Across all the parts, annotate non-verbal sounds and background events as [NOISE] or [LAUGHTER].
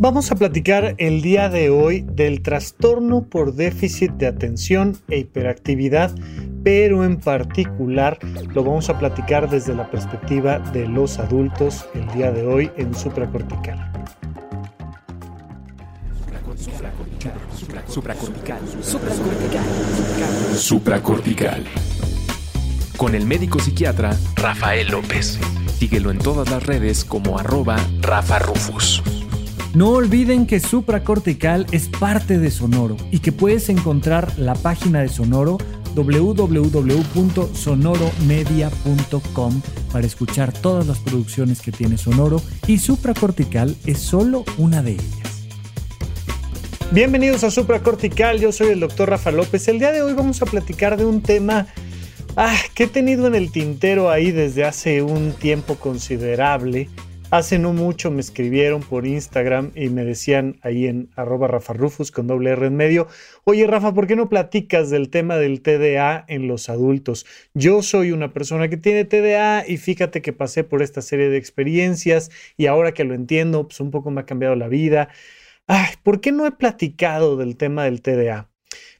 Vamos a platicar el día de hoy del trastorno por déficit de atención e hiperactividad, pero en particular lo vamos a platicar desde la perspectiva de los adultos el día de hoy en supracortical. Supracortical. Supracortical. Supracortical. Con el médico psiquiatra Rafael López. Síguelo en todas las redes como arroba Rafa Rufus. No olviden que Supracortical es parte de Sonoro y que puedes encontrar la página de Sonoro www.sonoromedia.com para escuchar todas las producciones que tiene Sonoro y Supracortical es solo una de ellas. Bienvenidos a Supracortical, yo soy el doctor Rafa López. El día de hoy vamos a platicar de un tema ah, que he tenido en el tintero ahí desde hace un tiempo considerable Hace no mucho me escribieron por Instagram y me decían ahí en arroba Rafa Rufus con doble R en medio, oye Rafa, ¿por qué no platicas del tema del TDA en los adultos? Yo soy una persona que tiene TDA y fíjate que pasé por esta serie de experiencias y ahora que lo entiendo, pues un poco me ha cambiado la vida. Ay, ¿por qué no he platicado del tema del TDA?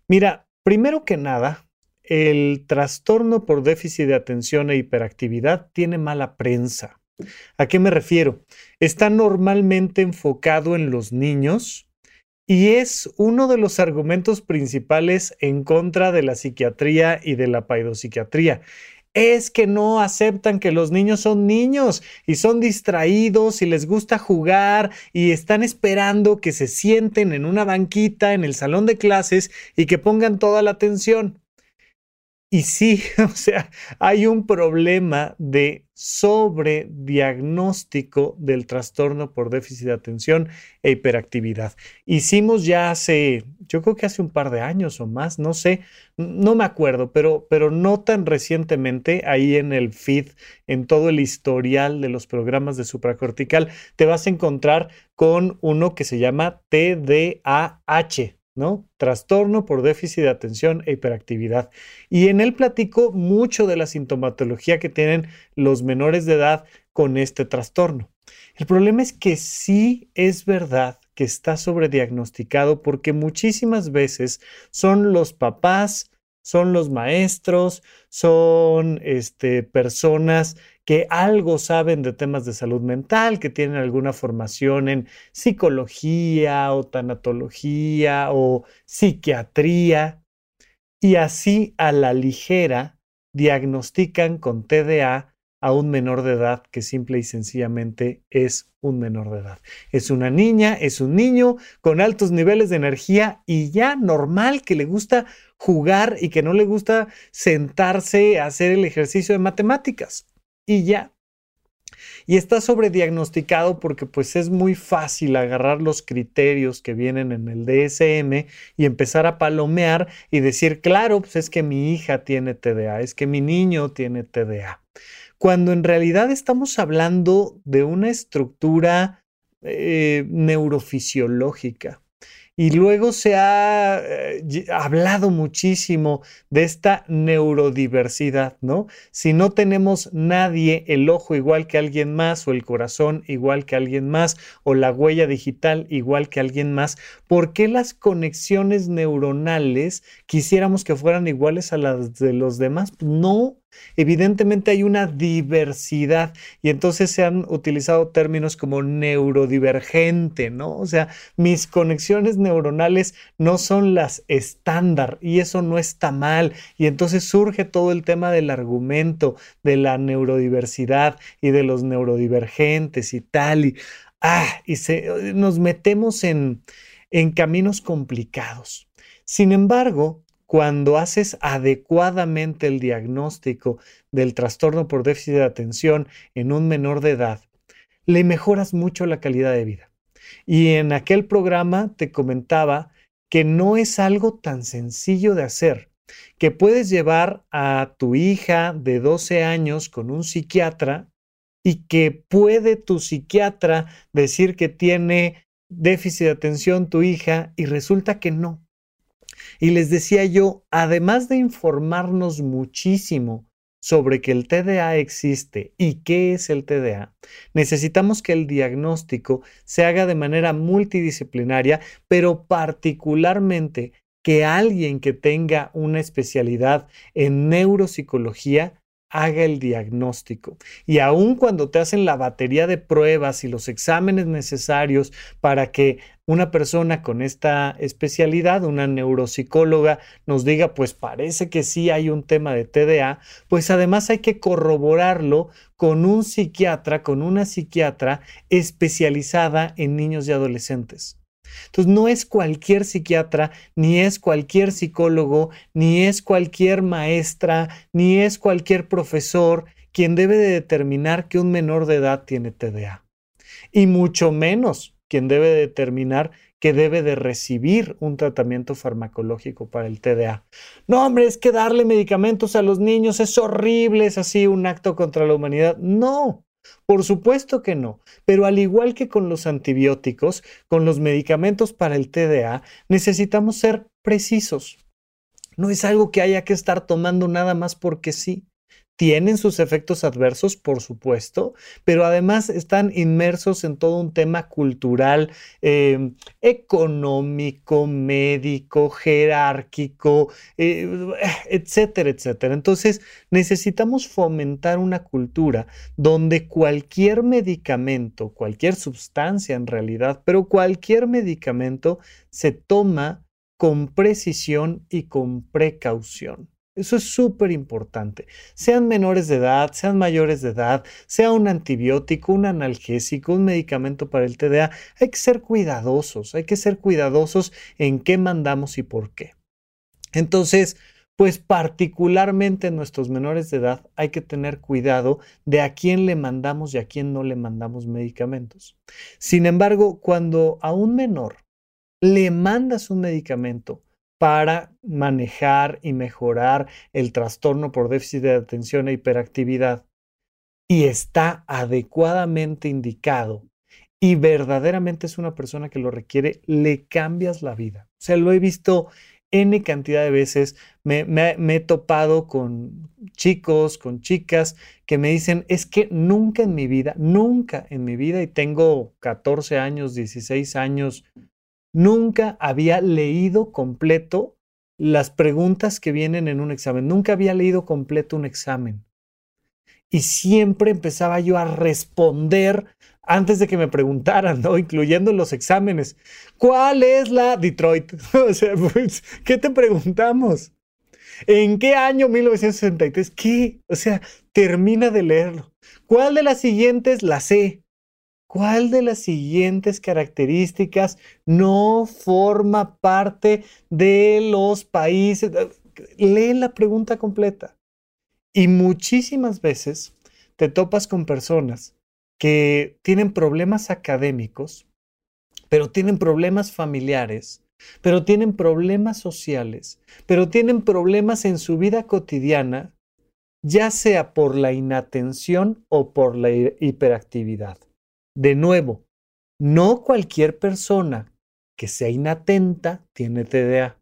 Mira, primero que nada, el trastorno por déficit de atención e hiperactividad tiene mala prensa. ¿A qué me refiero? Está normalmente enfocado en los niños y es uno de los argumentos principales en contra de la psiquiatría y de la paidopsiquiatría. Es que no aceptan que los niños son niños y son distraídos y les gusta jugar y están esperando que se sienten en una banquita en el salón de clases y que pongan toda la atención. Y sí, [LAUGHS] o sea, hay un problema de sobrediagnóstico del trastorno por déficit de atención e hiperactividad. Hicimos ya hace, yo creo que hace un par de años o más, no sé, no me acuerdo, pero, pero no tan recientemente, ahí en el feed, en todo el historial de los programas de supracortical, te vas a encontrar con uno que se llama TDAH, ¿no? Trastorno por déficit de atención e hiperactividad. Y en él platico mucho de la sintomatología que tienen los menores de edad con este trastorno. El problema es que sí es verdad que está sobrediagnosticado porque muchísimas veces son los papás, son los maestros, son este, personas que algo saben de temas de salud mental, que tienen alguna formación en psicología o tanatología o psiquiatría, y así a la ligera diagnostican con TDA a un menor de edad que simple y sencillamente es un menor de edad. Es una niña, es un niño con altos niveles de energía y ya normal que le gusta jugar y que no le gusta sentarse a hacer el ejercicio de matemáticas y ya. Y está sobrediagnosticado porque pues es muy fácil agarrar los criterios que vienen en el DSM y empezar a palomear y decir, claro, pues es que mi hija tiene TDA, es que mi niño tiene TDA. Cuando en realidad estamos hablando de una estructura eh, neurofisiológica y luego se ha eh, hablado muchísimo de esta neurodiversidad, ¿no? Si no tenemos nadie, el ojo igual que alguien más, o el corazón igual que alguien más, o la huella digital igual que alguien más, ¿por qué las conexiones neuronales quisiéramos que fueran iguales a las de los demás? No, Evidentemente hay una diversidad y entonces se han utilizado términos como neurodivergente, ¿no? O sea, mis conexiones neuronales no son las estándar y eso no está mal. Y entonces surge todo el tema del argumento de la neurodiversidad y de los neurodivergentes y tal. Y, ah, y nos metemos en, en caminos complicados. Sin embargo, cuando haces adecuadamente el diagnóstico del trastorno por déficit de atención en un menor de edad, le mejoras mucho la calidad de vida. Y en aquel programa te comentaba que no es algo tan sencillo de hacer, que puedes llevar a tu hija de 12 años con un psiquiatra y que puede tu psiquiatra decir que tiene déficit de atención tu hija y resulta que no. Y les decía yo, además de informarnos muchísimo sobre que el TDA existe y qué es el TDA, necesitamos que el diagnóstico se haga de manera multidisciplinaria, pero particularmente que alguien que tenga una especialidad en neuropsicología haga el diagnóstico. Y aun cuando te hacen la batería de pruebas y los exámenes necesarios para que una persona con esta especialidad, una neuropsicóloga, nos diga, pues parece que sí hay un tema de TDA, pues además hay que corroborarlo con un psiquiatra, con una psiquiatra especializada en niños y adolescentes. Entonces, no es cualquier psiquiatra, ni es cualquier psicólogo, ni es cualquier maestra, ni es cualquier profesor quien debe de determinar que un menor de edad tiene TDA. Y mucho menos quien debe determinar que debe de recibir un tratamiento farmacológico para el TDA. No, hombre, es que darle medicamentos a los niños es horrible, es así un acto contra la humanidad. No, por supuesto que no, pero al igual que con los antibióticos, con los medicamentos para el TDA, necesitamos ser precisos. No es algo que haya que estar tomando nada más porque sí tienen sus efectos adversos, por supuesto, pero además están inmersos en todo un tema cultural, em, económico, médico, jerárquico, eh, etcétera, etcétera. Entonces, necesitamos fomentar una cultura donde cualquier medicamento, cualquier sustancia en realidad, pero cualquier medicamento se toma con precisión y con precaución. Eso es súper importante. Sean menores de edad, sean mayores de edad, sea un antibiótico, un analgésico, un medicamento para el TDA, hay que ser cuidadosos, hay que ser cuidadosos en qué mandamos y por qué. Entonces, pues particularmente en nuestros menores de edad hay que tener cuidado de a quién le mandamos y a quién no le mandamos medicamentos. Sin embargo, cuando a un menor le mandas un medicamento para manejar y mejorar el trastorno por déficit de atención e hiperactividad y está adecuadamente indicado y verdaderamente es una persona que lo requiere, le cambias la vida. O sea, lo he visto N cantidad de veces, me, he topado con chicos, con chicas que me dicen, es que nunca en mi vida, nunca en mi vida, y tengo 14 años, 16 años, Nunca había leído completo las preguntas que vienen en un examen. Nunca había leído completo un examen. Y siempre empezaba yo a responder antes de que me preguntaran, ¿no? Incluyendo los exámenes. ¿Cuál es la Detroit? [LAUGHS] o sea, pues, ¿qué te preguntamos? ¿En qué año 1963? ¿Qué? O sea, termina de leerlo. ¿Cuál de las siguientes la sé? ¿Cuál de las siguientes características no forma parte de los países? Lee la pregunta completa. Y muchísimas veces te topas con personas que tienen problemas académicos, pero tienen problemas familiares, pero tienen problemas sociales, pero tienen problemas en su vida cotidiana, ya sea por la inatención o por la hiperactividad. De nuevo, no cualquier persona que sea inatenta tiene TDA.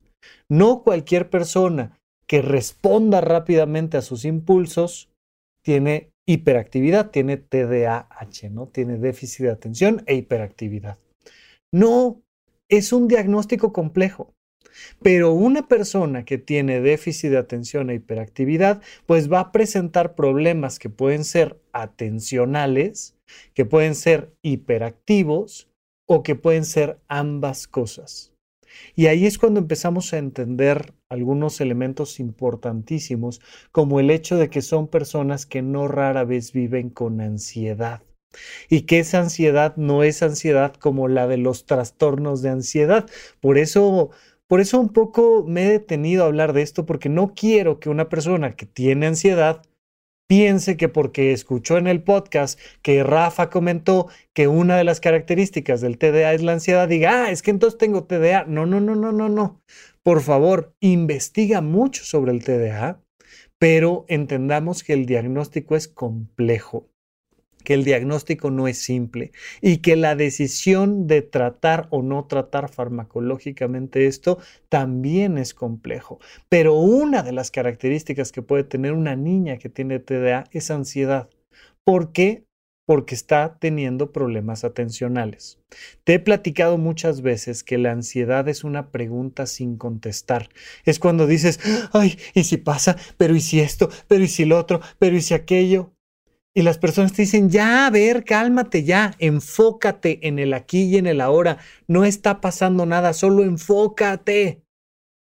No cualquier persona que responda rápidamente a sus impulsos tiene hiperactividad, tiene TDAH, ¿no? Tiene déficit de atención e hiperactividad. No, es un diagnóstico complejo. Pero una persona que tiene déficit de atención e hiperactividad, pues va a presentar problemas que pueden ser atencionales, que pueden ser hiperactivos o que pueden ser ambas cosas. Y ahí es cuando empezamos a entender algunos elementos importantísimos, como el hecho de que son personas que no rara vez viven con ansiedad. Y que esa ansiedad no es ansiedad como la de los trastornos de ansiedad. Por eso, por eso un poco me he detenido a hablar de esto, porque no quiero que una persona que tiene ansiedad piense que porque escuchó en el podcast que Rafa comentó que una de las características del TDA es la ansiedad, diga, ah, es que entonces tengo TDA. No, no, no, no, no, no. Por favor, investiga mucho sobre el TDA, pero entendamos que el diagnóstico es complejo. Que el diagnóstico no es simple y que la decisión de tratar o no tratar farmacológicamente esto también es complejo. Pero una de las características que puede tener una niña que tiene TDA es ansiedad. ¿Por qué? Porque está teniendo problemas atencionales. Te he platicado muchas veces que la ansiedad es una pregunta sin contestar. Es cuando dices, ay, ¿y si pasa? Pero ¿y si esto? Pero ¿y si lo otro? Pero ¿y si aquello? Y las personas te dicen, ya, a ver, cálmate ya, enfócate en el aquí y en el ahora. No está pasando nada, solo enfócate.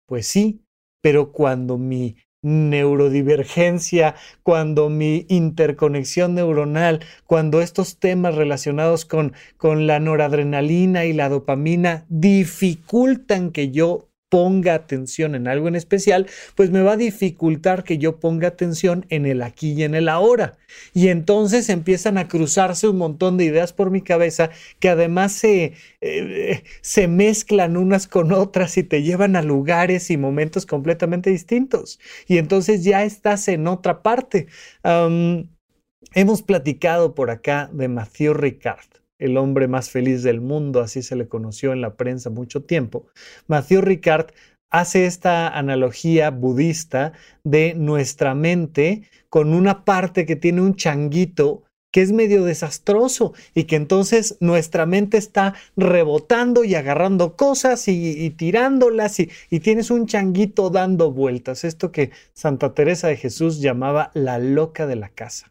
Pues sí, pero cuando mi neurodivergencia, cuando mi interconexión neuronal, cuando estos temas relacionados con, con la noradrenalina y la dopamina dificultan que yo ponga atención en algo en especial, pues me va a dificultar que yo ponga atención en el aquí y en el ahora. Y entonces empiezan a cruzarse un montón de ideas por mi cabeza que además se, eh, se mezclan unas con otras y te llevan a lugares y momentos completamente distintos. Y entonces ya estás en otra parte. hemos platicado por acá de Mathieu Ricard el hombre más feliz del mundo, así se le conoció en la prensa mucho tiempo, Mathieu Ricard hace esta analogía budista de nuestra mente con una parte que tiene un changuito que es medio desastroso y que entonces nuestra mente está rebotando y agarrando cosas y, tirándolas y, y, tienes un changuito dando vueltas, esto que Santa Teresa de Jesús llamaba la loca de la casa.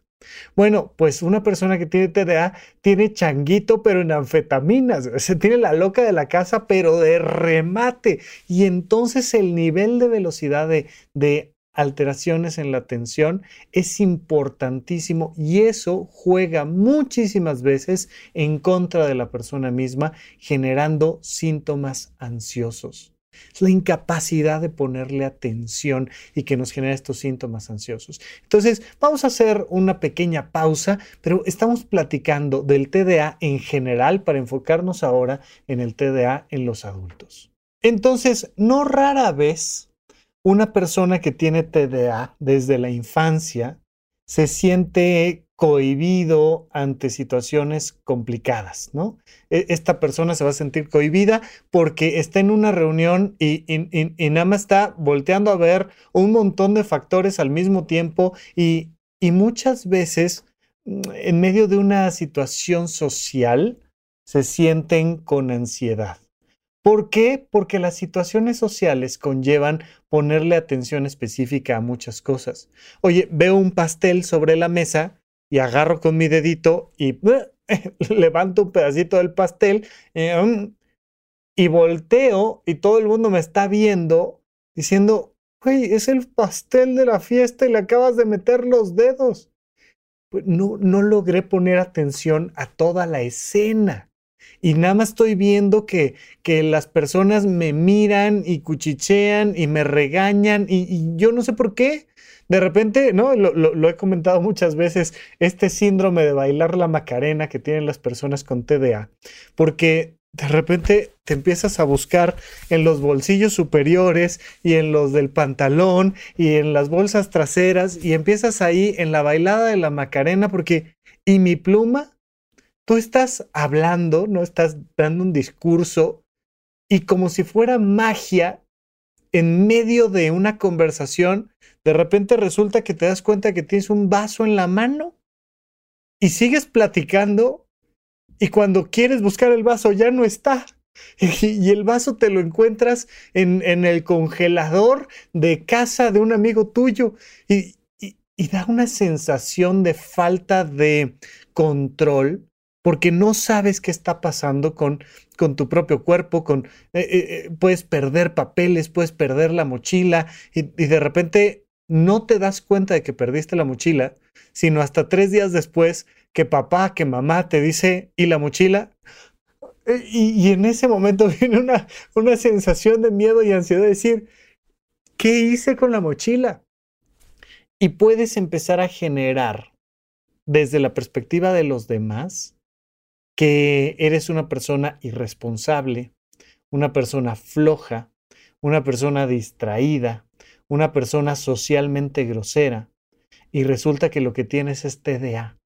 Bueno, pues una persona que tiene TDA tiene changuito, pero en anfetaminas. [LAUGHS] Se tiene la loca de la casa, pero de remate. Y entonces el nivel de velocidad de, de alteraciones en la atención es importantísimo y eso juega muchísimas veces en contra de la persona misma, generando síntomas ansiosos. Es la incapacidad de ponerle atención y que nos genera estos síntomas ansiosos. Entonces, vamos a hacer una pequeña pausa, pero estamos platicando del TDA en general para enfocarnos ahora en el TDA en los adultos. Entonces, no rara vez una persona que tiene TDA desde la infancia se siente cohibido ante situaciones complicadas, ¿no? E, esta persona se va a sentir cohibida porque está en una reunión y, nada más está volteando a ver un montón de factores al mismo tiempo y, y muchas veces mm, en medio de una situación social se sienten con ansiedad. ¿Por qué? Porque las situaciones sociales conllevan ponerle atención específica a muchas cosas. Oye, veo un pastel sobre la mesa y agarro con mi dedito y [LAUGHS] levanto un pedacito del pastel eh, mm, y volteo y todo el mundo me está viendo diciendo, güey, es el pastel de la fiesta y le acabas de meter los dedos. Pues no, no logré poner atención a toda la escena. Y nada más estoy viendo que, que las personas me miran y cuchichean y me regañan y yo no sé por qué. De repente, ¿no? Lo, he comentado muchas veces, este síndrome de bailar la macarena que tienen las personas con TDA, porque de repente te empiezas a buscar en los bolsillos superiores y en los del pantalón y en las bolsas traseras y empiezas ahí en la bailada de la macarena porque, ¿y mi pluma? Tú estás hablando, no estás dando un discurso y como si fuera magia, en medio de una conversación, de repente resulta que te das cuenta que tienes un vaso en la mano y sigues platicando y cuando quieres buscar el vaso ya no está. [LAUGHS] Y el vaso te lo encuentras en, el congelador de casa de un amigo tuyo y, y da una sensación de falta de control porque no sabes qué está pasando con, con tu propio cuerpo, con, eh, eh, eh, puedes perder papeles, puedes perder la mochila y, de repente no te das cuenta de que perdiste la mochila, sino hasta tres días después que papá, que mamá te dice, ¿y la mochila? Y, en ese momento [LAUGHS] viene una, una sensación de miedo y ansiedad de decir, ¿qué hice con la mochila? Y puedes empezar a generar desde la perspectiva de los demás que eres una persona irresponsable, una persona floja, una persona distraída, una persona socialmente grosera, y resulta que lo que tienes es TDA.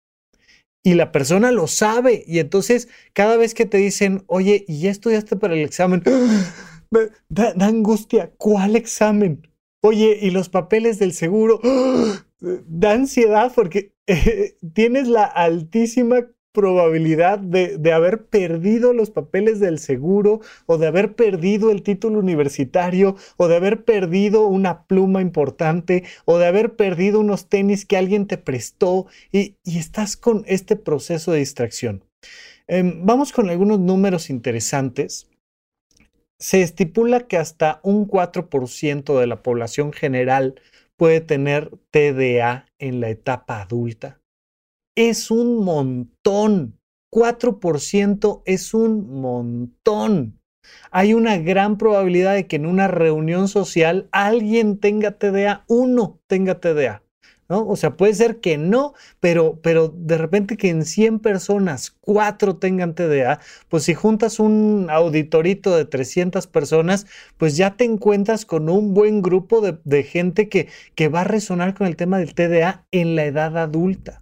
y la persona lo sabe. Y entonces cada vez que te dicen, oye, ¿y ya estudiaste para el examen? [GASPS] Da, angustia. ¿Cuál examen? Oye, ¿y los papeles del seguro? [GASPS] Da ansiedad porque [LAUGHS] eh, tienes la altísima probabilidad de, haber perdido los papeles del seguro o de haber perdido el título universitario o de haber perdido una pluma importante o de haber perdido unos tenis que alguien te prestó y, estás con este proceso de distracción. Em, vamos con algunos números interesantes. Se estipula que hasta un 4% de la población general puede tener TDA en la etapa adulta es un montón. 4% es un montón. Hay una gran probabilidad de que en una reunión social alguien tenga TDA, uno tenga TDA. ¿no? O sea, puede ser que no, pero, pero de repente que en 100 personas, 4 tengan TDA, pues si juntas un auditorito de 300 personas, pues ya te encuentras con un buen grupo de, de gente que, que va a resonar con el tema del TDA en la edad adulta.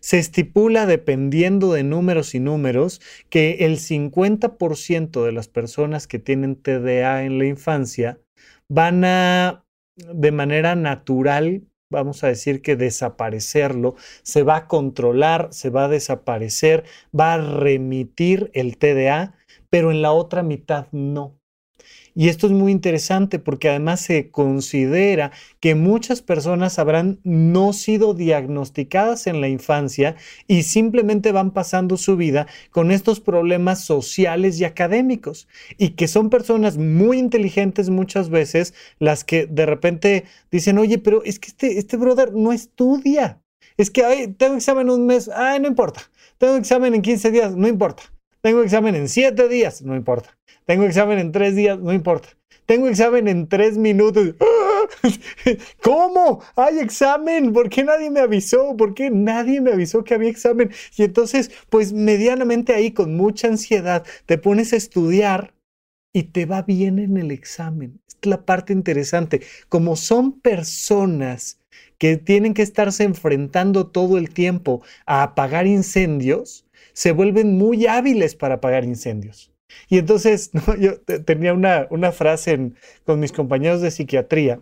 Se estipula, dependiendo de números y números, que el 50% de las personas que tienen TDA en la infancia van a, de manera natural, vamos a decir que desaparecerlo, se va a controlar, se va a desaparecer, va a remitir el TDA, pero en la otra mitad no. Y esto es muy interesante porque además se considera que muchas personas habrán no sido diagnosticadas en la infancia y simplemente van pasando su vida con estos problemas sociales y académicos. Y que son personas muy inteligentes muchas veces las que de repente dicen, oye, pero es que este, este brother no estudia. Es que tengo examen en un mes, ay, no importa. Tengo examen en 15 días, no importa. Tengo examen en 7 días, no importa. Tengo examen en tres días, no importa. Tengo examen en tres minutos. [LAUGHS] ¿Cómo? ¿Hay examen? ¿Por qué nadie me avisó? ¿Por qué nadie me avisó que había examen? Y entonces, pues medianamente ahí, con mucha ansiedad, te pones a estudiar y te va bien en el examen. Es la parte interesante. Como son personas que tienen que estarse enfrentando todo el tiempo a apagar incendios, se vuelven muy hábiles para apagar incendios. Y entonces, [LAUGHS] yo tenía una, una frase con mis compañeros de psiquiatría.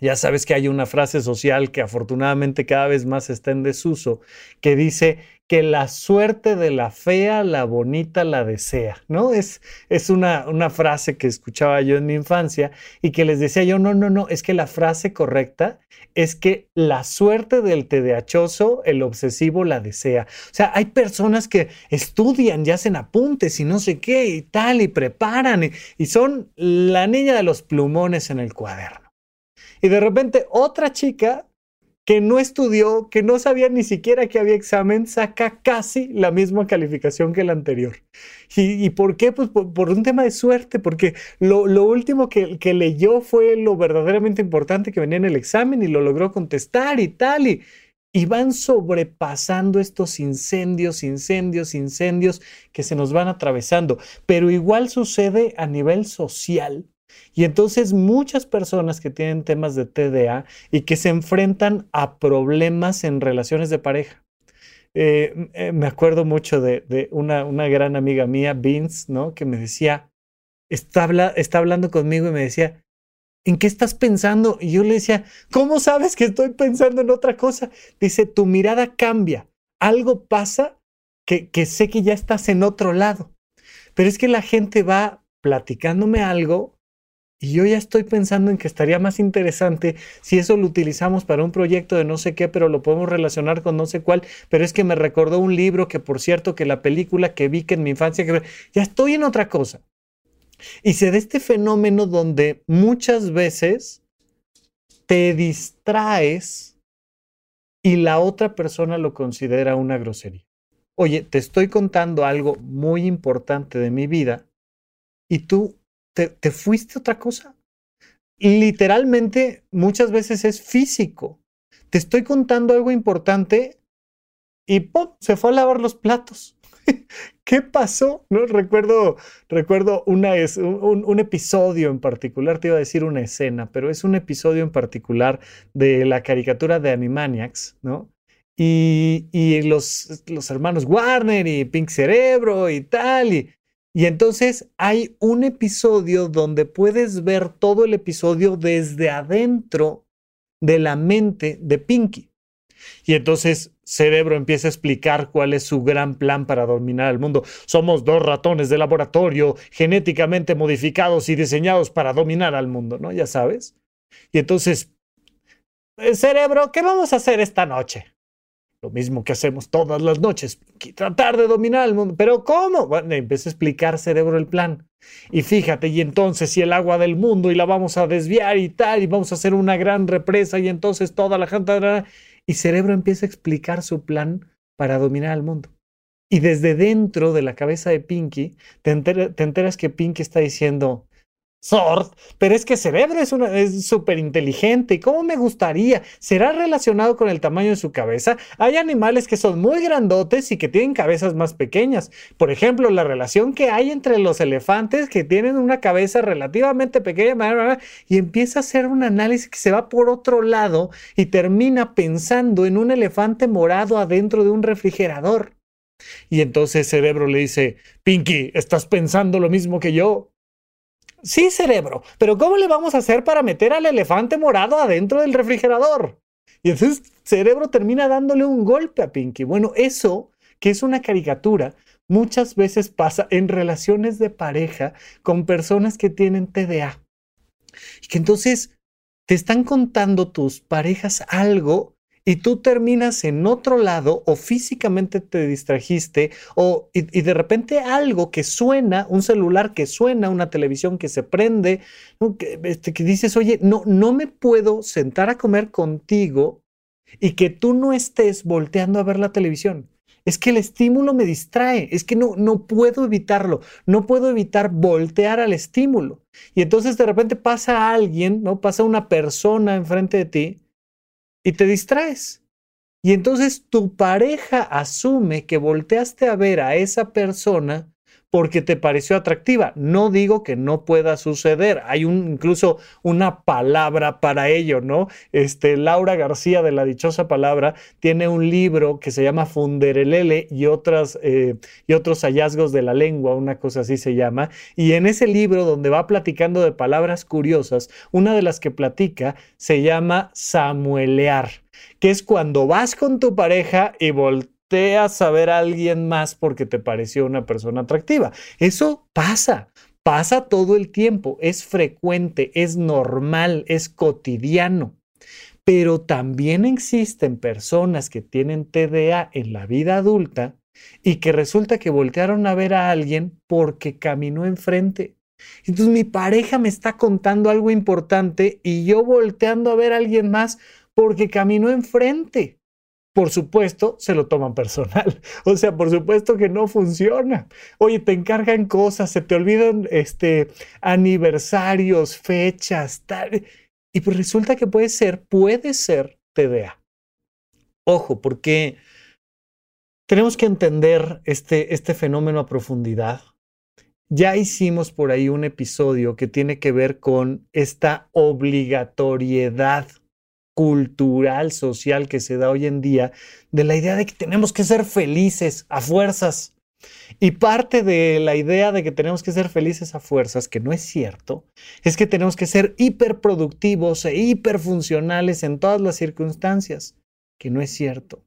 Ya sabes que hay una frase social que afortunadamente cada vez más está en desuso, que dice que la suerte de la fea, la bonita la desea, ¿no? Es, es una, una frase que escuchaba yo en mi infancia y que les decía yo, no, no, no, es que la frase correcta es que la suerte del TDAHoso, el obsesivo la desea. O sea, hay personas que estudian y hacen apuntes y no sé qué y tal y preparan y son la niña de los plumones en el cuaderno. Y de repente otra chica que no estudió, que no sabía ni siquiera que había examen, saca casi la misma calificación que el anterior. ¿Y, por qué? Pues por, un tema de suerte, porque lo, último que, que, leyó fue lo verdaderamente importante que venía en el examen y lo logró contestar y tal. Y, y van sobrepasando estos incendios, incendios, incendios que se nos van atravesando. Pero igual sucede a nivel social y entonces muchas personas que tienen temas de TDA y que se enfrentan a problemas en relaciones de pareja. Eh, eh, me acuerdo mucho de, una, gran amiga mía, Vince, ¿no? Que me decía, está, está hablando conmigo y me decía, ¿en qué estás pensando? Y yo le decía, ¿cómo sabes que estoy pensando en otra cosa? Dice, tu mirada cambia, algo pasa que, que sé que ya estás en otro lado. Pero es que la gente va platicándome algo y yo ya estoy pensando en que estaría más interesante si eso lo utilizamos para un proyecto de no sé qué, pero lo podemos relacionar con no sé cuál. Pero es que me recordó un libro que, por cierto, que la película que vi que en mi infancia, que ya estoy en otra cosa. Y se da este fenómeno donde muchas veces te distraes y la otra persona lo considera una grosería. Oye, te estoy contando algo muy importante de mi vida y tú te, fuiste otra cosa. Literalmente, muchas veces es físico. Te estoy contando algo importante y ¡pum! se fue a lavar los platos. [LAUGHS] ¿Qué pasó? No recuerdo, recuerdo una, un, un, episodio en particular, te iba a decir una escena, pero es un episodio en particular de la caricatura de Animaniacs, ¿no? y, los, los, hermanos Warner y Pink Cerebro y tal. Y, y entonces hay un episodio donde puedes ver todo el episodio desde adentro de la mente de Pinky. Y entonces Cerebro empieza a explicar cuál es su gran plan para dominar el mundo. Somos dos ratones de laboratorio genéticamente modificados y diseñados para dominar al mundo, ¿no? Ya sabes. Y entonces, eh, Cerebro, ¿qué vamos a hacer esta noche? Lo mismo que hacemos todas las noches, tratar de dominar el mundo. Pero ¿cómo? Bueno, empieza a explicar cerebro el plan. Y fíjate, y entonces si el agua del mundo y la vamos a desviar y tal, y vamos a hacer una gran represa y entonces toda la gente... Y cerebro empieza a explicar su plan para dominar el mundo. Y desde dentro de la cabeza de Pinky, te, te enteras que Pinky está diciendo, Sword, pero es que Cerebro es súper inteligente y cómo me gustaría. ¿Será relacionado con el tamaño de su cabeza? Hay animales que son muy grandotes y que tienen cabezas más pequeñas. Por ejemplo, la relación que hay entre los elefantes que tienen una cabeza relativamente pequeña y empieza a hacer un análisis que se va por otro lado y termina pensando en un elefante morado adentro de un refrigerador. Y entonces Cerebro le dice, Pinky, ¿estás pensando lo mismo que yo? Sí, cerebro, pero ¿cómo le vamos a hacer para meter al elefante morado adentro del refrigerador? Y entonces cerebro termina dándole un golpe a Pinky. Bueno, eso, que es una caricatura, muchas veces pasa en relaciones de pareja con personas que tienen TDA. Y que entonces te están contando tus parejas algo y tú terminas en otro lado o físicamente te distrajiste o y, de repente algo que suena, un celular que suena, una televisión que se prende, que, este, que dices, oye, no, no me puedo sentar a comer contigo y que tú no estés volteando a ver la televisión. Es que el estímulo me distrae, es que no, no puedo evitarlo, no puedo evitar voltear al estímulo. Y entonces de repente pasa alguien, ¿no? Pasa una persona enfrente de ti y te distraes. Y entonces tu pareja asume que volteaste a ver a esa persona porque te pareció atractiva. No digo que no pueda suceder. Hay un, incluso una palabra para ello, ¿no? Este, Laura García de la dichosa palabra tiene un libro que se llama Funderelele y, eh, y otros hallazgos de la lengua, una cosa así se llama. Y en ese libro donde va platicando de palabras curiosas, una de las que platica se llama samuelear, que es cuando vas con tu pareja y volteas a saber a alguien más porque te pareció una persona atractiva. Eso pasa, pasa todo el tiempo, es frecuente, es normal, es cotidiano. Pero también existen personas que tienen TDA en la vida adulta y que resulta que voltearon a ver a alguien porque caminó enfrente. Entonces mi pareja me está contando algo importante y yo volteando a ver a alguien más porque caminó enfrente por supuesto, se lo toman personal. [LAUGHS] O sea, por supuesto que no funciona. Oye, te encargan cosas, se te olvidan este, aniversarios, fechas, tal. Y pues resulta que puede ser, puede ser TDA. Ojo, porque tenemos que entender este, este fenómeno a profundidad. Ya hicimos por ahí un episodio que tiene que ver con esta obligatoriedad cultural, social que se da hoy en día, de la idea de que tenemos que ser felices a fuerzas. Y parte de la idea de que tenemos que ser felices a fuerzas, que no es cierto, es que tenemos que ser hiperproductivos e hiperfuncionales en todas las circunstancias, que no es cierto.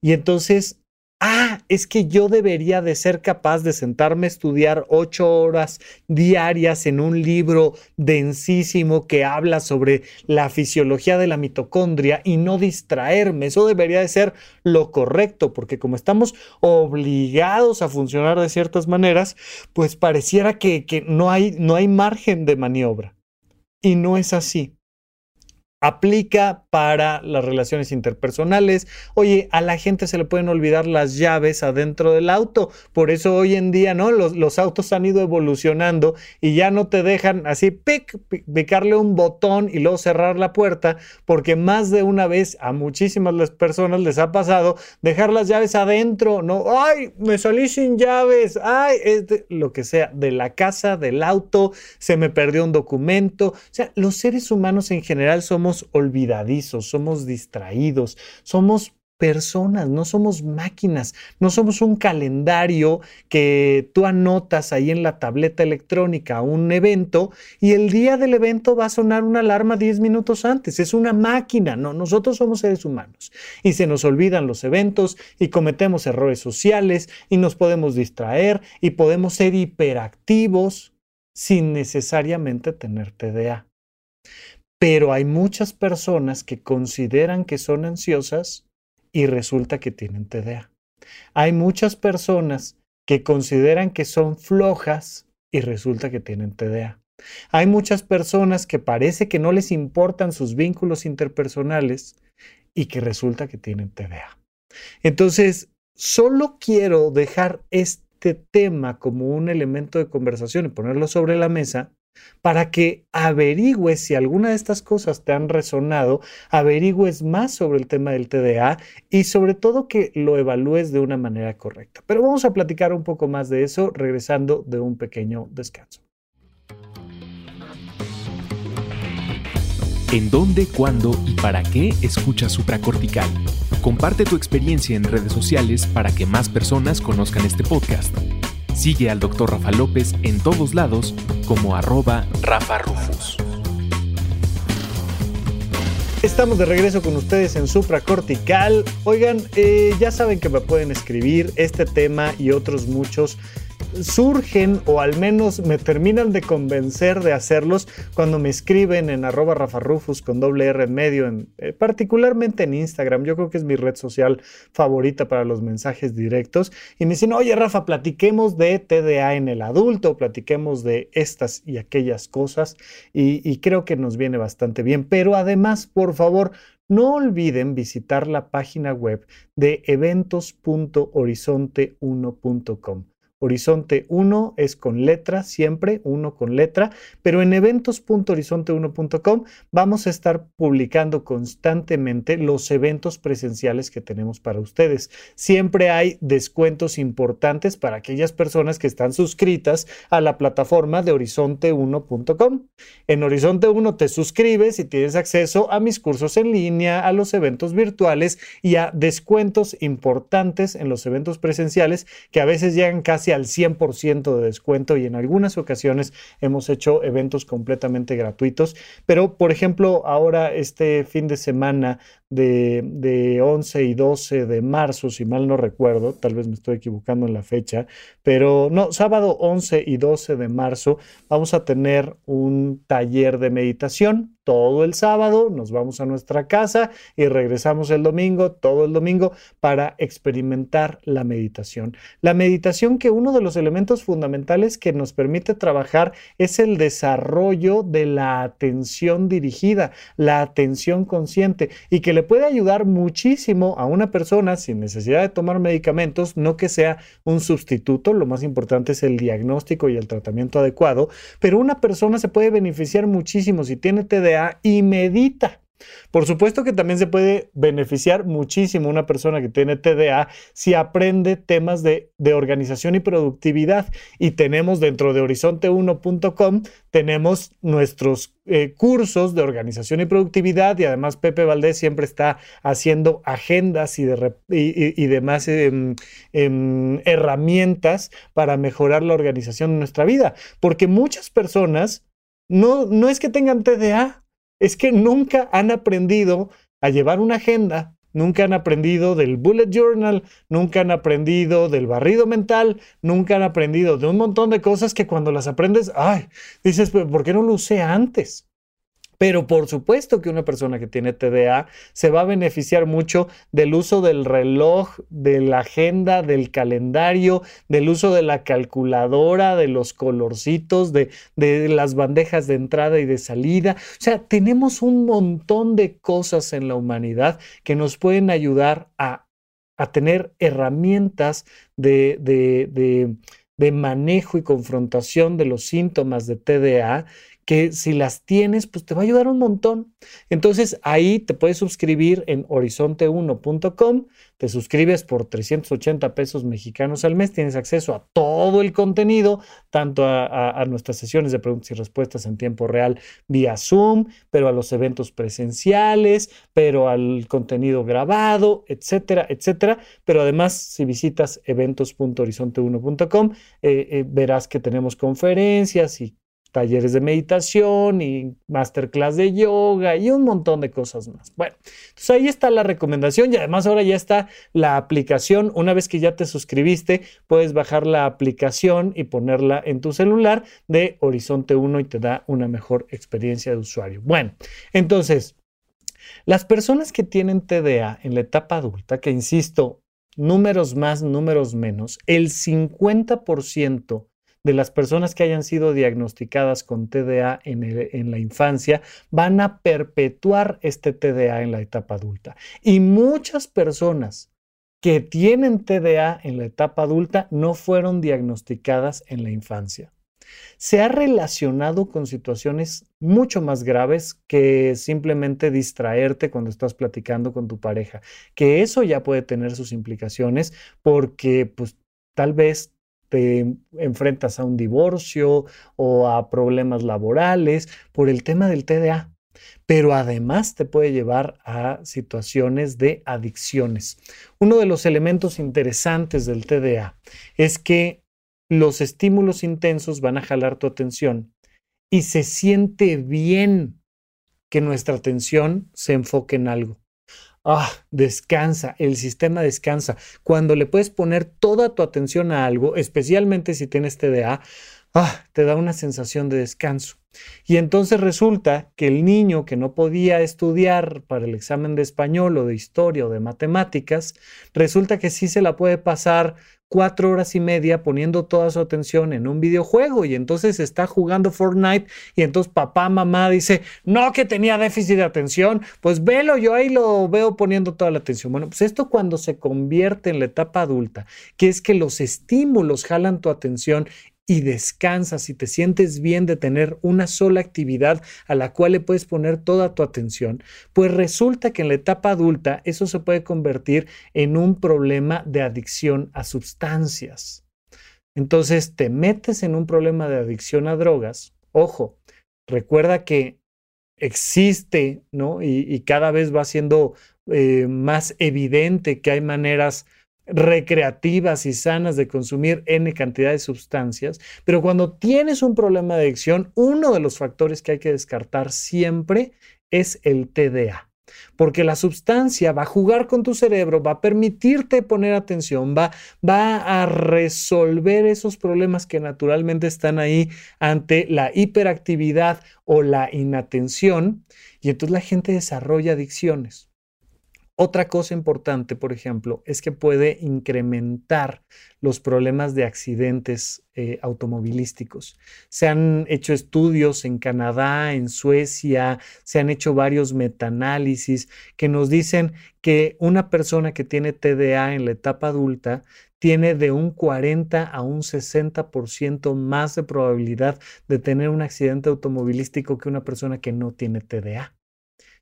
Y entonces ah, es que yo debería de ser capaz de sentarme a estudiar ocho horas diarias en un libro densísimo que habla sobre la fisiología de la mitocondria y no distraerme. Eso debería de ser lo correcto, porque como estamos obligados a funcionar de ciertas maneras, pues pareciera que, que no, hay, no hay margen de maniobra. Y no es así aplica para las relaciones interpersonales. Oye, a la gente se le pueden olvidar las llaves adentro del auto. Por eso hoy en día, ¿no? Los, autos han ido evolucionando y ya no te dejan así pic, picarle un botón y luego cerrar la puerta, porque más de una vez a muchísimas las personas les ha pasado dejar las llaves adentro, ¿no? Ay, me salí sin llaves, ay, lo que sea, de la casa, del auto, se me perdió un documento. O sea, los seres humanos en general somos olvidadizos, somos distraídos, somos personas, no somos máquinas, no somos un calendario que tú anotas ahí en la tableta electrónica un evento y el día del evento va a sonar una alarma 10 minutos antes. Es una máquina, no, nosotros somos seres humanos y se nos olvidan los eventos y cometemos errores sociales y nos podemos distraer y podemos ser hiperactivos sin necesariamente tener TDA. Pero hay muchas personas que consideran que son ansiosas y resulta que tienen TDA. Hay muchas personas que consideran que son flojas y resulta que tienen TDA. Hay muchas personas que parece que no les importan sus vínculos interpersonales y que resulta que tienen TDA. Entonces, solo quiero dejar este tema como un elemento de conversación y ponerlo sobre la mesa para que averigües si alguna de estas cosas te han resonado, averigües más sobre el tema del TDA y sobre todo que lo evalúes de una manera correcta. Pero vamos a platicar un poco más de eso regresando de un pequeño descanso. ¿En dónde, cuándo y para qué escuchas supracortical? Comparte tu experiencia en redes sociales para que más personas conozcan este podcast. Sigue al Dr. Rafa López en todos lados como arroba Rafa Rufus. Estamos de regreso con ustedes en Supra Cortical. Oigan, eh, ya saben que me pueden escribir este tema y otros muchos surgen o al menos me terminan de convencer de hacerlos cuando me escriben en arroba rafarrufus con doble R en medio, en, eh, particularmente en Instagram. Yo creo que es mi red social favorita para los mensajes directos. Y me dicen, oye Rafa, platiquemos de TDA en el adulto, platiquemos de estas y aquellas cosas. Y, y creo que nos viene bastante bien. Pero además, por favor, no olviden visitar la página web de eventos.horizonte1.com. Horizonte 1 es con letra, siempre, uno con letra, pero en eventos.horizonte1.com vamos a estar publicando constantemente los eventos presenciales que tenemos para ustedes. Siempre hay descuentos importantes para aquellas personas que están suscritas a la plataforma de horizonte1.com. En Horizonte 1 te suscribes y tienes acceso a mis cursos en línea, a los eventos virtuales y a descuentos importantes en los eventos presenciales que a veces llegan casi al 100% de descuento y en algunas ocasiones hemos hecho eventos completamente gratuitos. Pero, por ejemplo, ahora este fin de semana de, de 11 y 12 de marzo, si mal no recuerdo, tal vez me estoy equivocando en la fecha, pero no, sábado 11 y 12 de marzo vamos a tener un taller de meditación todo el sábado, nos vamos a nuestra casa y regresamos el domingo, todo el domingo, para experimentar la meditación. La meditación que uno de los elementos fundamentales que nos permite trabajar es el desarrollo de la atención dirigida, la atención consciente y que le puede ayudar muchísimo a una persona sin necesidad de tomar medicamentos, no que sea un sustituto, lo más importante es el diagnóstico y el tratamiento adecuado, pero una persona se puede beneficiar muchísimo si tiene TDA y medita. Por supuesto que también se puede beneficiar muchísimo una persona que tiene TDA si aprende temas de, organización y productividad. Y tenemos dentro de horizonte1.com, tenemos nuestros eh, cursos de organización y productividad y además Pepe Valdés siempre está haciendo agendas y, demás em, em, herramientas para mejorar la organización de nuestra vida. Porque muchas personas no, no es que tengan TDA, es que nunca han aprendido a llevar una agenda, nunca han aprendido del bullet journal, nunca han aprendido del barrido mental, nunca han aprendido de un montón de cosas que cuando las aprendes, ay, dices, ¿por qué no lo usé antes? Pero por supuesto que una persona que tiene TDA se va a beneficiar mucho del uso del reloj, de la agenda, del calendario, del uso de la calculadora, de los colorcitos, de, las bandejas de entrada y de salida. O sea, tenemos un montón de cosas en la humanidad que nos pueden ayudar a, tener herramientas de, manejo y confrontación de los síntomas de TDA que si las tienes, pues te va a ayudar un montón. Entonces ahí te puedes suscribir en horizonte1.com, te suscribes por 380 pesos mexicanos al mes, tienes acceso a todo el contenido, tanto a, nuestras sesiones de preguntas y respuestas en tiempo real vía Zoom, pero a los eventos presenciales, pero al contenido grabado, etcétera, etcétera. Pero además, si visitas eventos.horizonte1.com, eh, eh, verás que tenemos conferencias y talleres de meditación y masterclass de yoga y un montón de cosas más. Bueno, entonces ahí está la recomendación y además ahora ya está la aplicación. Una vez que ya te suscribiste, puedes bajar la aplicación y ponerla en tu celular de Horizonte 1 y te da una mejor experiencia de usuario. Bueno, entonces, las personas que tienen TDA en la etapa adulta, que insisto, números más, números menos, el 50% de las personas que hayan sido diagnosticadas con TDA en, la infancia van a perpetuar este TDA en la etapa adulta. Y muchas personas que tienen TDA en la etapa adulta no fueron diagnosticadas en la infancia. Se ha relacionado con situaciones mucho más graves que simplemente distraerte cuando estás platicando con tu pareja, que eso ya puede tener sus implicaciones porque pues tal vez te enfrentas a un divorcio o a problemas laborales por el tema del TDA, pero además te puede llevar a situaciones de adicciones. Uno de los elementos interesantes del TDA es que los estímulos intensos van a jalar tu atención y se siente bien que nuestra atención se enfoque en algo. Ah, descansa, el sistema descansa. Cuando le puedes poner toda tu atención a algo, especialmente si tienes TDA, ah, te da una sensación de descanso. Y entonces resulta que el niño que no podía estudiar para el examen de español o de historia o de matemáticas, resulta que sí se la puede pasar cuatro horas y media poniendo toda su atención en un videojuego y entonces está jugando Fortnite y entonces papá, mamá dice, no que tenía déficit de atención, pues velo, yo ahí lo veo poniendo toda la atención. Bueno, pues esto cuando se convierte en la etapa adulta, que es que los estímulos jalan tu atención y descansas y te sientes bien de tener una sola actividad a la cual le puedes poner toda tu atención, pues resulta que en la etapa adulta eso se puede convertir en un problema de adicción a sustancias. Entonces te metes en un problema de adicción a drogas. Ojo, recuerda que existe, ¿no? Y, cada vez va siendo eh, más evidente que hay maneras recreativas y sanas de consumir N cantidad de sustancias, pero cuando tienes un problema de adicción, uno de los factores que hay que descartar siempre es el TDA. Porque la sustancia va a jugar con tu cerebro, va a permitirte poner atención, va, va a resolver esos problemas que naturalmente están ahí ante la hiperactividad o la inatención, y entonces la gente desarrolla adicciones. Otra cosa importante, por ejemplo, es que puede incrementar los problemas de accidentes eh, automovilísticos. Se han hecho estudios en Canadá, en Suecia, se han hecho varios metaanálisis que nos dicen que una persona que tiene TDA en la etapa adulta tiene de un 40 a un 60% más de probabilidad de tener un accidente automovilístico que una persona que no tiene TDA.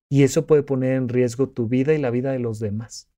Y eso puede poner en riesgo tu vida y la vida de los demás.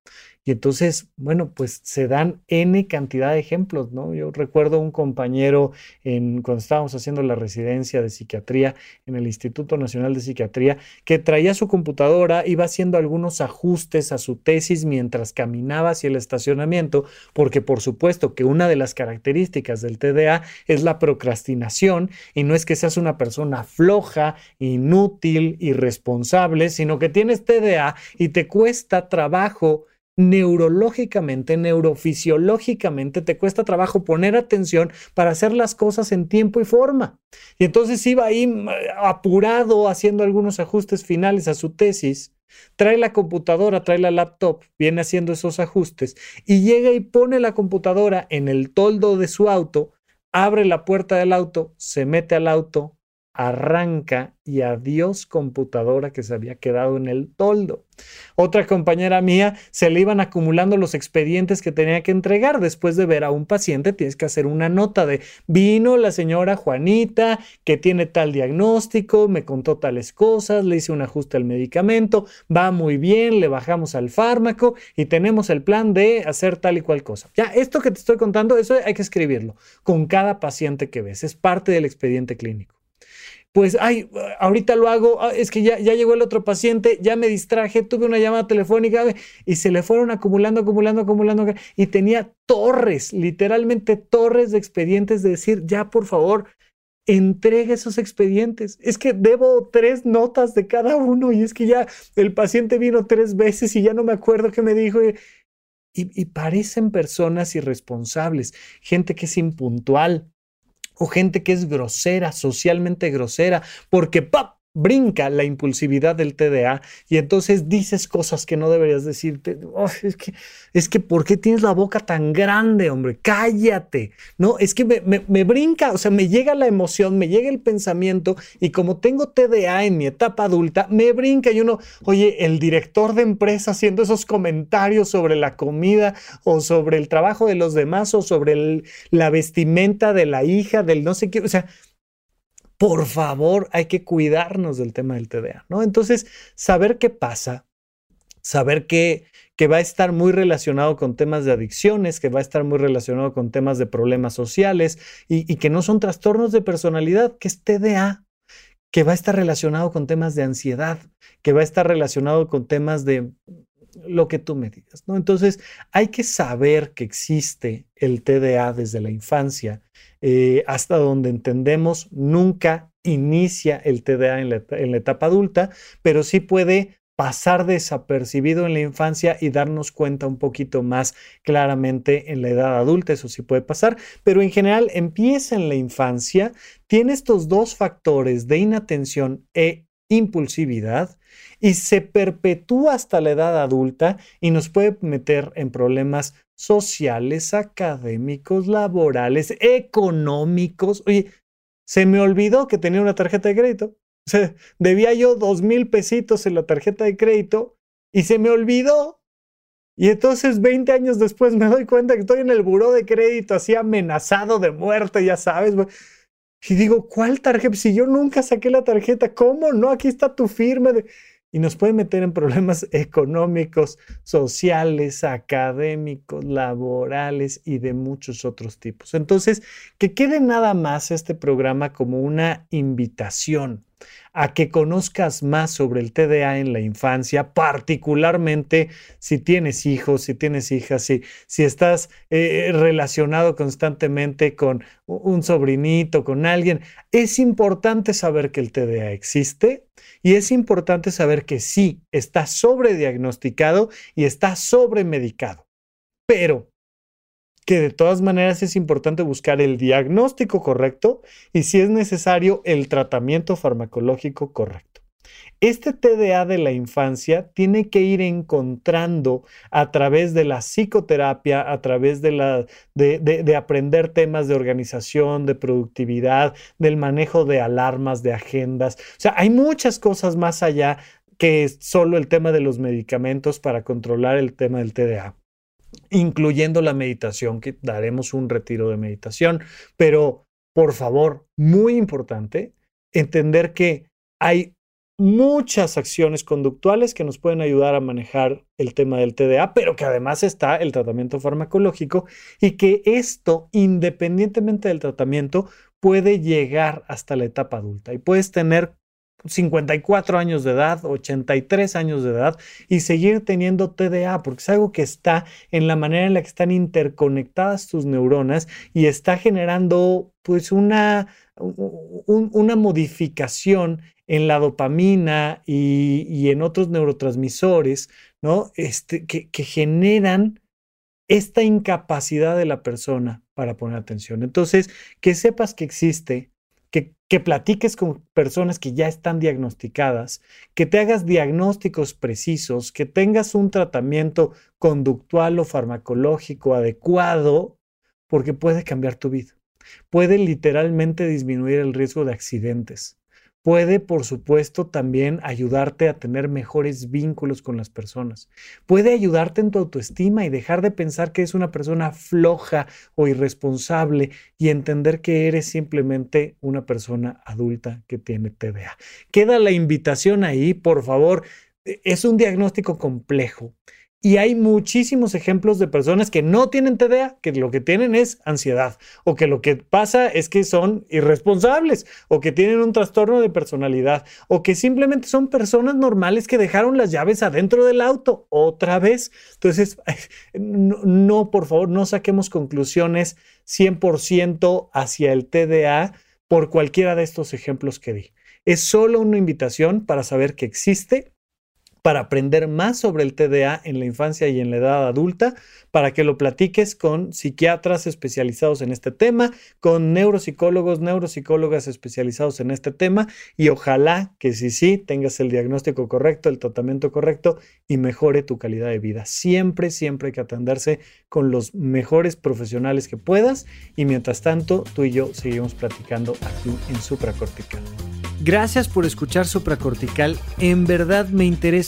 Y entonces, bueno, pues se dan N cantidad de ejemplos, ¿no? Yo recuerdo un compañero en, cuando estábamos haciendo la residencia de psiquiatría en el Instituto Nacional de Psiquiatría, que traía su computadora, iba haciendo algunos ajustes a su tesis mientras caminaba hacia el estacionamiento, porque por supuesto que una de las características del TDA es la procrastinación, y no es que seas una persona floja, inútil, irresponsable, sino que tienes TDA y te cuesta trabajo neurológicamente, neurofisiológicamente, te cuesta trabajo poner atención para hacer las cosas en tiempo y forma. Y entonces iba ahí mm, apurado haciendo algunos ajustes finales a su tesis, trae la computadora, trae la laptop, viene haciendo esos ajustes y llega y pone la computadora en el toldo de su auto, abre la puerta del auto, se mete al auto, arranca y adiós computadora que se había quedado en el toldo. Otra compañera mía se le iban acumulando los expedientes que tenía que entregar. Después de ver a un paciente, tienes que hacer una nota de vino la señora Juanita que tiene tal diagnóstico, me contó tales cosas, le hice un ajuste al medicamento, va muy bien, le bajamos al fármaco y tenemos el plan de hacer tal y cual cosa. Ya, esto que te estoy contando, eso hay que escribirlo con cada paciente que ves. Es parte del expediente clínico pues, ay, ahorita lo hago, ah, es que ya, ya llegó el otro paciente, ya me distraje, tuve una llamada telefónica y se le fueron acumulando, acumulando, acumulando y tenía torres, literalmente torres de expedientes de decir, ya por favor, entregue esos expedientes. Es que debo tres notas de cada uno y es que ya el paciente vino tres veces y ya no me acuerdo qué me dijo. Y, y, parecen personas irresponsables, gente que es impuntual, o gente que es grosera, socialmente grosera, porque ¡pap! Brinca la impulsividad del TDA y entonces dices cosas que no deberías decirte. es, que, es que, ¿por qué tienes la boca tan grande, hombre? Cállate. No, es que me, me, brinca, o sea, me llega la emoción, me llega el pensamiento y como tengo TDA en mi etapa adulta, me brinca y uno, oye, el director de empresa haciendo esos comentarios sobre la comida o sobre el trabajo de los demás o sobre la vestimenta de la hija del no sé qué, o sea, por favor, hay que cuidarnos del tema del TDA, ¿no? Entonces, saber qué pasa, saber que, que va a estar muy relacionado con temas de adicciones, que va a estar muy relacionado con temas de problemas sociales y, que no son trastornos de personalidad, que es TDA, que va a estar relacionado con temas de ansiedad, que va a estar relacionado con temas de lo que tú me digas, ¿no? Entonces, hay que saber que existe el TDA desde la infancia, eh, hasta donde entendemos, nunca inicia el TDA en la, en la etapa adulta, pero sí puede pasar desapercibido en la infancia y darnos cuenta un poquito más claramente en la edad adulta, eso sí puede pasar, pero en general empieza en la infancia, tiene estos dos factores de inatención e impulsividad y se perpetúa hasta la edad adulta y nos puede meter en problemas sociales, académicos, laborales, económicos. Oye, se me olvidó que tenía una tarjeta de crédito. [LAUGHS] O sea, debía yo dos mil pesitos en la tarjeta de crédito y se me olvidó. Y entonces 20 años después me doy cuenta que estoy en el buró de crédito así amenazado de muerte, ya sabes. Y digo, ¿cuál tarjeta? Si yo nunca saqué la tarjeta, ¿cómo no? Aquí está tu firma. De y nos puede meter en problemas [LAUGHS] económicos, sociales, académicos, laborales y de muchos otros tipos. Entonces, que quede nada más este programa como una invitación a que conozcas más sobre el TDA en la infancia, particularmente si tienes hijos, si tienes hijas, si, si estás eh, relacionado constantemente con un sobrinito, con alguien. Es importante saber que el TDA existe y es importante saber que sí, está sobrediagnosticado y está sobremedicado. Pero que de todas maneras es importante buscar el diagnóstico correcto y si es necesario el tratamiento farmacológico correcto. Este TDA de la infancia tiene que ir encontrando a través de la psicoterapia, a través de, la, de, aprender temas de organización, de productividad, del manejo de alarmas, de agendas. O sea, hay muchas cosas más allá que solo el tema de los medicamentos para controlar el tema del TDA incluyendo la meditación, que daremos un retiro de meditación. Pero, por favor, muy importante, entender que hay muchas acciones conductuales que nos pueden ayudar a manejar el tema del TDA, pero que además está el tratamiento farmacológico y que esto, independientemente del tratamiento, puede llegar hasta la etapa adulta y puedes tener 54 años de edad, 83 años de edad y seguir teniendo TDA, porque es algo que está en la manera en la que están interconectadas tus neuronas y está generando pues una, una modificación en la dopamina y, en otros neurotransmisores, ¿no? Este, que, que generan esta incapacidad de la persona para poner atención. Entonces, que sepas que existe que, platiques con personas que ya están diagnosticadas, que te hagas diagnósticos precisos, que tengas un tratamiento conductual o farmacológico adecuado, porque puede cambiar tu vida. Puede literalmente disminuir el riesgo de accidentes. Puede, por supuesto, también ayudarte a tener mejores vínculos con las personas. Puede ayudarte en tu autoestima y dejar de pensar que es una persona floja o irresponsable y entender que eres simplemente una persona adulta que tiene TDA. Queda la invitación ahí, por favor. E, es un diagnóstico complejo. Y hay muchísimos ejemplos de personas que no tienen TDA, que lo que tienen es ansiedad, o que lo que pasa es que son irresponsables, o que tienen un trastorno de personalidad, o que simplemente son personas normales que dejaron las llaves adentro del auto otra vez. Entonces, [LAUGHS] no, por favor, no saquemos conclusiones 100% hacia el TDA por cualquiera de estos ejemplos que di. Es solo una invitación para saber que existe para aprender más sobre el TDA en la infancia y en la edad adulta, para que lo platiques con psiquiatras especializados en este tema, con neuropsicólogos, neuropsicólogas especializados en este tema y ojalá que sí, sí, tengas el diagnóstico correcto, el tratamiento correcto y mejore tu calidad de vida. Siempre, siempre hay que atenderse con los mejores profesionales que puedas y mientras tanto tú y yo seguimos platicando aquí en Supracortical. Gracias por escuchar Supracortical. En verdad me interesa